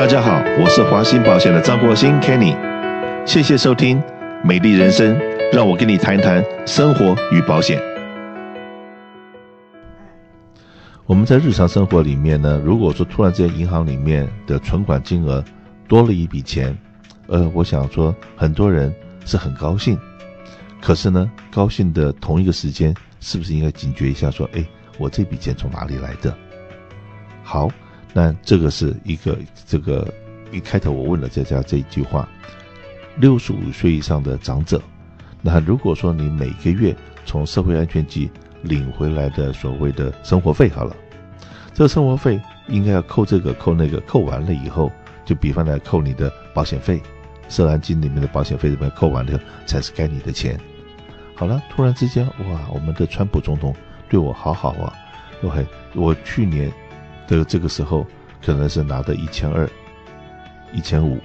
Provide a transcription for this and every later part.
大家好，我是华兴保险的张国兴 Kenny，谢谢收听《美丽人生》，让我跟你谈谈生活与保险。我们在日常生活里面呢，如果说突然之间银行里面的存款金额多了一笔钱，呃，我想说很多人是很高兴，可是呢，高兴的同一个时间，是不是应该警觉一下，说，哎，我这笔钱从哪里来的？好。那这个是一个这个一开头我问了大家这一句话：六十五岁以上的长者，那如果说你每个月从社会安全局领回来的所谓的生活费好了，这生活费应该要扣这个扣那个，扣完了以后，就比方来扣你的保险费，社安金里面的保险费里面扣完了才是该你的钱。好了，突然之间哇，我们的川普总统对我好好啊，OK，我去年。这个这个时候可能是拿的一千二、一千五，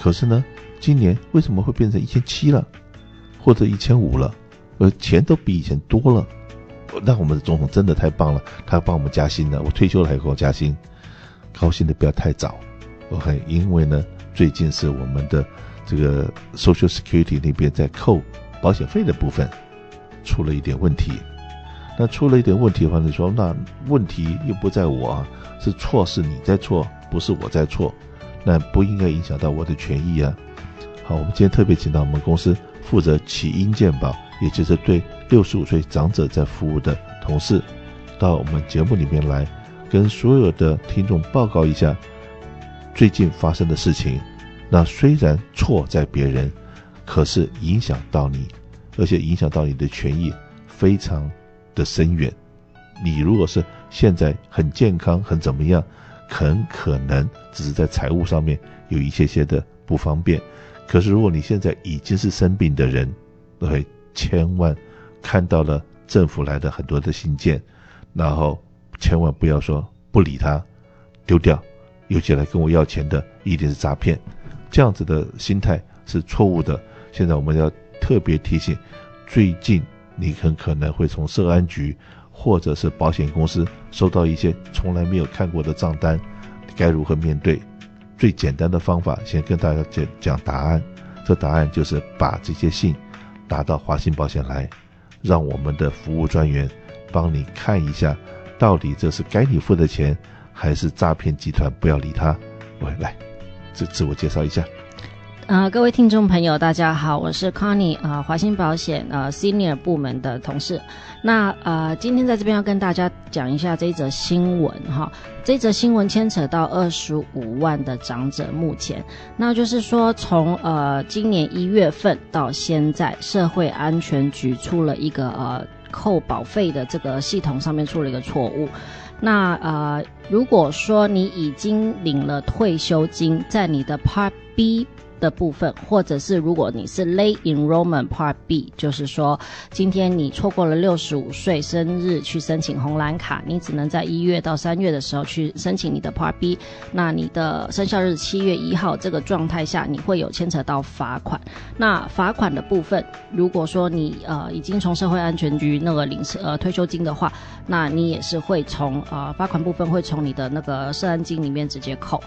可是呢，今年为什么会变成一千七了，或者一千五了？呃，钱都比以前多了。那我们的总统真的太棒了，他帮我们加薪了。我退休了还给我加薪，高兴的不要太早。OK，因为呢，最近是我们的这个 Social Security 那边在扣保险费的部分出了一点问题。那出了一点问题的话，你说那问题又不在我啊，是错是你在错，不是我在错，那不应该影响到我的权益啊。好，我们今天特别请到我们公司负责起因健保，也就是对六十五岁长者在服务的同事，到我们节目里面来，跟所有的听众报告一下最近发生的事情。那虽然错在别人，可是影响到你，而且影响到你的权益非常的深远，你如果是现在很健康很怎么样，很可能只是在财务上面有一些些的不方便。可是如果你现在已经是生病的人，对，千万看到了政府来的很多的信件，然后千万不要说不理他，丢掉，尤其来跟我要钱的一定是诈骗，这样子的心态是错误的。现在我们要特别提醒，最近。你很可能会从社安局或者是保险公司收到一些从来没有看过的账单，该如何面对？最简单的方法，先跟大家讲讲答案。这答案就是把这些信拿到华信保险来，让我们的服务专员帮你看一下，到底这是该你付的钱，还是诈骗集团？不要理他。喂，来，自自我介绍一下。呃，各位听众朋友，大家好，我是 Connie，呃，华兴保险呃 Senior 部门的同事。那呃，今天在这边要跟大家讲一下这则新闻哈。这则新闻牵扯到二十五万的长者，目前，那就是说从呃今年一月份到现在，社会安全局出了一个呃扣保费的这个系统上面出了一个错误。那呃，如果说你已经领了退休金，在你的 Part B。的部分，或者是如果你是 Late Enrollment Part B，就是说今天你错过了六十五岁生日去申请红蓝卡，你只能在一月到三月的时候去申请你的 Part B，那你的生效日七月一号这个状态下，你会有牵扯到罚款。那罚款的部分，如果说你呃已经从社会安全局那个领呃退休金的话，那你也是会从呃罚款部分会从你的那个社安金里面直接扣。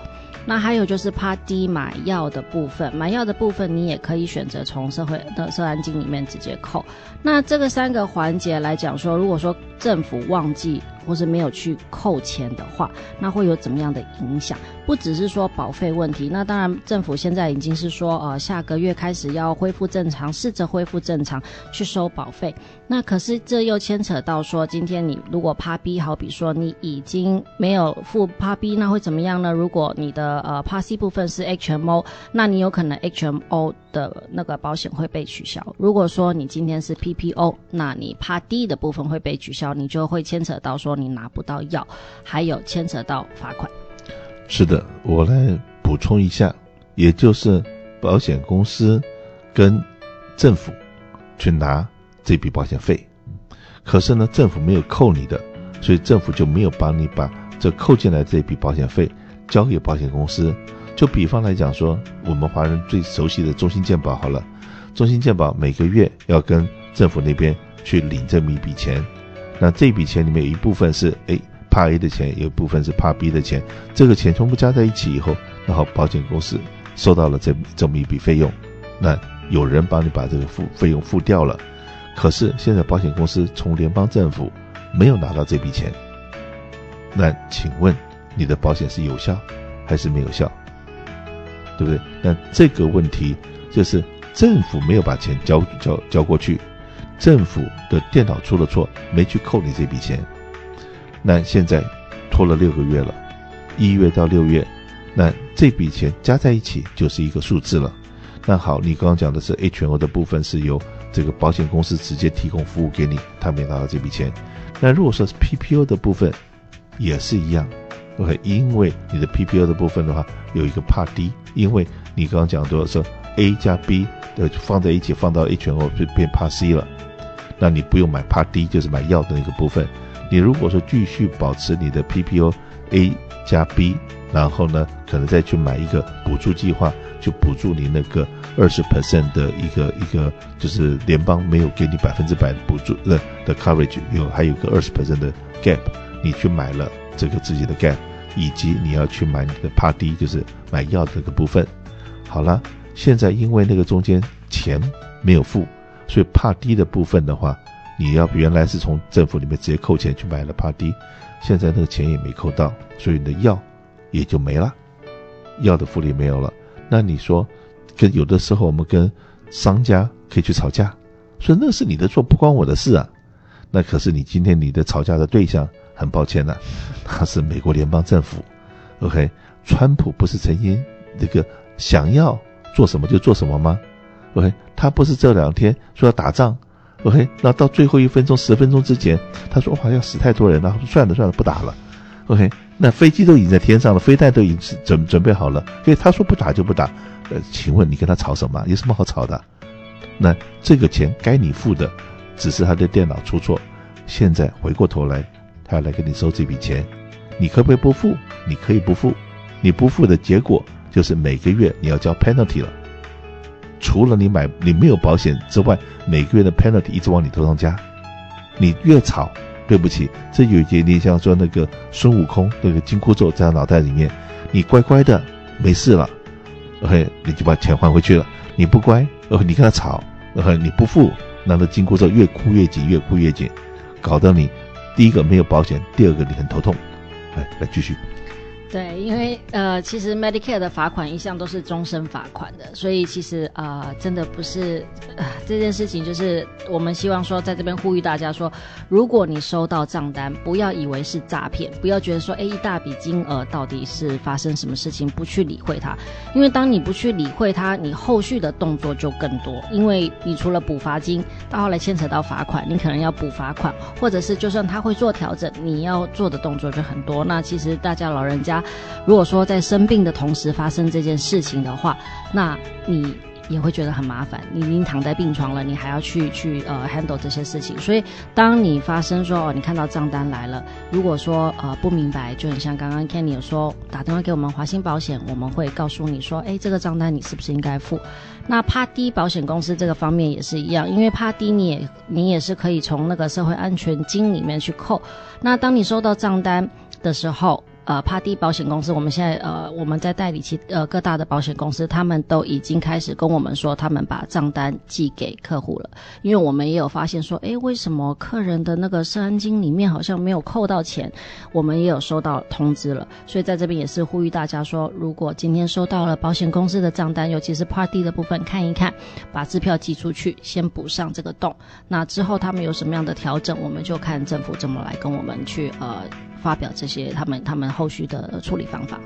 那还有就是 Part D 买药的部分，买药的部分你也可以选择从社会的社安金里面直接扣。那这个三个环节来讲说，如果说政府忘记或是没有去扣钱的话，那会有怎么样的影响？不只是说保费问题，那当然政府现在已经是说，呃，下个月开始要恢复正常，试着恢复正常去收保费。那可是这又牵扯到说，今天你如果 PA B，好比说你已经没有付 PA B，那会怎么样呢？如果你的呃 PA C 部分是 HMO，那你有可能 HMO 的那个保险会被取消。如果说你今天是 PPO，那你 Part D 的部分会被取消，你就会牵扯到说你拿不到药，还有牵扯到罚款。是的，我来补充一下，也就是保险公司跟政府去拿这笔保险费，可是呢，政府没有扣你的，所以政府就没有帮你把这扣进来这笔保险费交给保险公司。就比方来讲说，我们华人最熟悉的中兴健保好了，中兴健保每个月要跟政府那边去领这么一笔钱，那这笔钱里面有一部分是 A 怕 A 的钱，有一部分是怕 B 的钱，这个钱全部加在一起以后，然后保险公司收到了这这么一笔费用，那有人帮你把这个付费用付掉了，可是现在保险公司从联邦政府没有拿到这笔钱，那请问你的保险是有效还是没有效？对不对？那这个问题就是政府没有把钱交交交过去，政府的电脑出了错，没去扣你这笔钱。那现在拖了六个月了，一月到六月，那这笔钱加在一起就是一个数字了。那好，你刚刚讲的是 H&O 的部分是由这个保险公司直接提供服务给你，他没拿到这笔钱。那如果说是 PPO 的部分，也是一样，OK，因为你的 PPO 的部分的话有一个怕低因为你刚刚讲的是 A 加 B 的放在一起放到 H&O 就变怕 C 了，那你不用买怕低就是买药的那个部分。你如果说继续保持你的 PPO A 加 B，然后呢，可能再去买一个补助计划，去补助你那个二十 percent 的一个一个，就是联邦没有给你百分之百补助的的 coverage，有还有个二十 percent 的 gap，你去买了这个自己的 gap，以及你要去买你的 Part D，就是买药的这个部分。好了，现在因为那个中间钱没有付，所以 Part D 的部分的话。你要原来是从政府里面直接扣钱去买了 Part D，现在那个钱也没扣到，所以你的药也就没了，药的福利没有了。那你说，跟有的时候我们跟商家可以去吵架，说那是你的错，不关我的事啊。那可是你今天你的吵架的对象，很抱歉呐、啊，他是美国联邦政府。OK，川普不是曾经这个想要做什么就做什么吗？OK，他不是这两天说要打仗。OK，那到最后一分钟、十分钟之前，他说：“哇，要死太多人了。”算了算了，不打了。OK，那飞机都已经在天上了，飞弹都已经准准备好了。所以他说不打就不打。呃，请问你跟他吵什么？有什么好吵的？那这个钱该你付的，只是他的电脑出错。现在回过头来，他要来给你收这笔钱，你可不可以不付？你可以不付。你不付的结果就是每个月你要交 penalty 了。除了你买你没有保险之外，每个月的 penalty 一直往你头上加，你越吵，对不起，这有一点像说那个孙悟空那个金箍咒在他脑袋里面，你乖乖的没事了，OK，你就把钱还回去了。你不乖，呃，你跟他吵，呃，你不付，那那金箍咒越箍越紧，越箍越紧，搞得你第一个没有保险，第二个你很头痛。来，来继续。对，因为呃，其实 Medicare 的罚款一向都是终身罚款的，所以其实呃，真的不是呃这件事情，就是我们希望说，在这边呼吁大家说，如果你收到账单，不要以为是诈骗，不要觉得说，哎，一大笔金额到底是发生什么事情，不去理会它，因为当你不去理会它，你后续的动作就更多，因为你除了补罚金，到后来牵扯到罚款，你可能要补罚款，或者是就算他会做调整，你要做的动作就很多。那其实大家老人家。如果说在生病的同时发生这件事情的话，那你也会觉得很麻烦。你已经躺在病床了，你还要去去呃 handle 这些事情。所以，当你发生说哦，你看到账单来了，如果说呃不明白，就很像刚刚 Kenny 有说打电话给我们华兴保险，我们会告诉你说，哎，这个账单你是不是应该付？那 Part D 保险公司这个方面也是一样，因为 Part D 你也你也是可以从那个社会安全金里面去扣。那当你收到账单的时候，呃 p a r t y 保险公司，我们现在呃，我们在代理其呃各大的保险公司，他们都已经开始跟我们说，他们把账单寄给客户了。因为我们也有发现说，诶，为什么客人的那个涉安金里面好像没有扣到钱？我们也有收到通知了，所以在这边也是呼吁大家说，如果今天收到了保险公司的账单，尤其是 p a r t y 的部分，看一看，把支票寄出去，先补上这个洞。那之后他们有什么样的调整，我们就看政府怎么来跟我们去呃。发表这些他们他们后续的处理方法，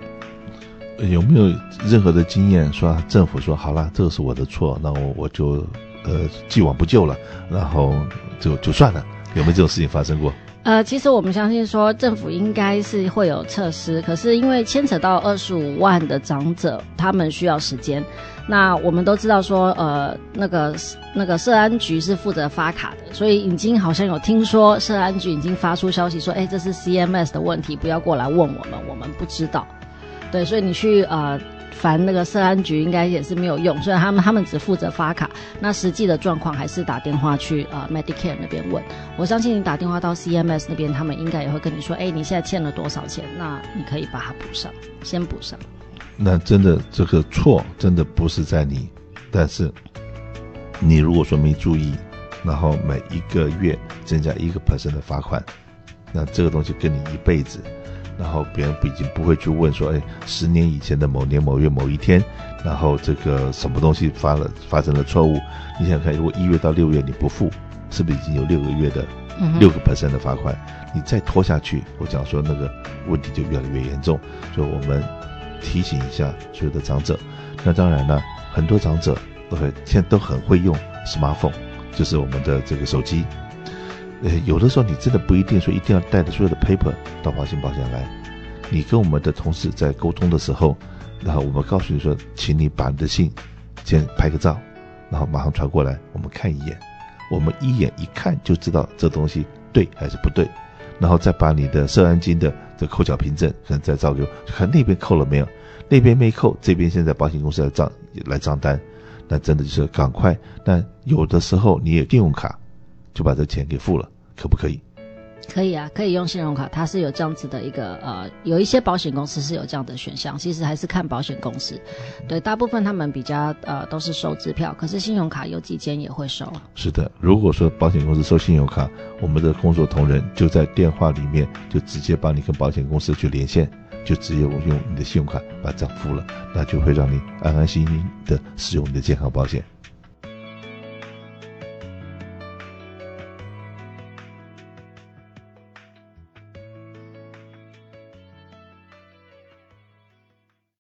有没有任何的经验说政府说好了，这个是我的错，那我我就呃既往不咎了，然后就就算了，有没有这种事情发生过？呃，其实我们相信说政府应该是会有措施，可是因为牵扯到二十五万的长者，他们需要时间。那我们都知道说，呃，那个那个社安局是负责发卡的，所以已经好像有听说社安局已经发出消息说，哎，这是 CMS 的问题，不要过来问我们，我们不知道。对，所以你去呃烦那个社安局应该也是没有用，所以他们他们只负责发卡，那实际的状况还是打电话去呃 Medicare 那边问。我相信你打电话到 CMS 那边，他们应该也会跟你说，哎，你现在欠了多少钱？那你可以把它补上，先补上。那真的这个错真的不是在你，但是你如果说没注意，然后每一个月增加一个 percent 的罚款，那这个东西跟你一辈子。然后别人已经不会去问说，哎，十年以前的某年某月某一天，然后这个什么东西发了发生了错误？你想想看，如果一月到六月你不付，是不是已经有六个月的六个 percent 的罚款？你再拖下去，我讲说那个问题就越来越严重。所以我们提醒一下所有的长者。那当然了，很多长者都很现在都很会用 smartphone，就是我们的这个手机。呃，有的时候你真的不一定说一定要带着所有的 paper 到华信保险来。你跟我们的同事在沟通的时候，然后我们告诉你说，请你把你的信先拍个照，然后马上传过来，我们看一眼。我们一眼一看就知道这东西对还是不对，然后再把你的涉案金的这扣缴凭证可能再照给我，看那边扣了没有，那边没扣，这边现在保险公司来账来账单，那真的就是赶快。那有的时候你也信用卡。就把这钱给付了，可不可以？可以啊，可以用信用卡，它是有这样子的一个呃，有一些保险公司是有这样的选项。其实还是看保险公司，对，大部分他们比较呃都是收支票，可是信用卡有几间也会收。是的，如果说保险公司收信用卡，我们的工作同仁就在电话里面就直接帮你跟保险公司去连线，就直接我用你的信用卡把账付了，那就会让你安安心心的使用你的健康保险。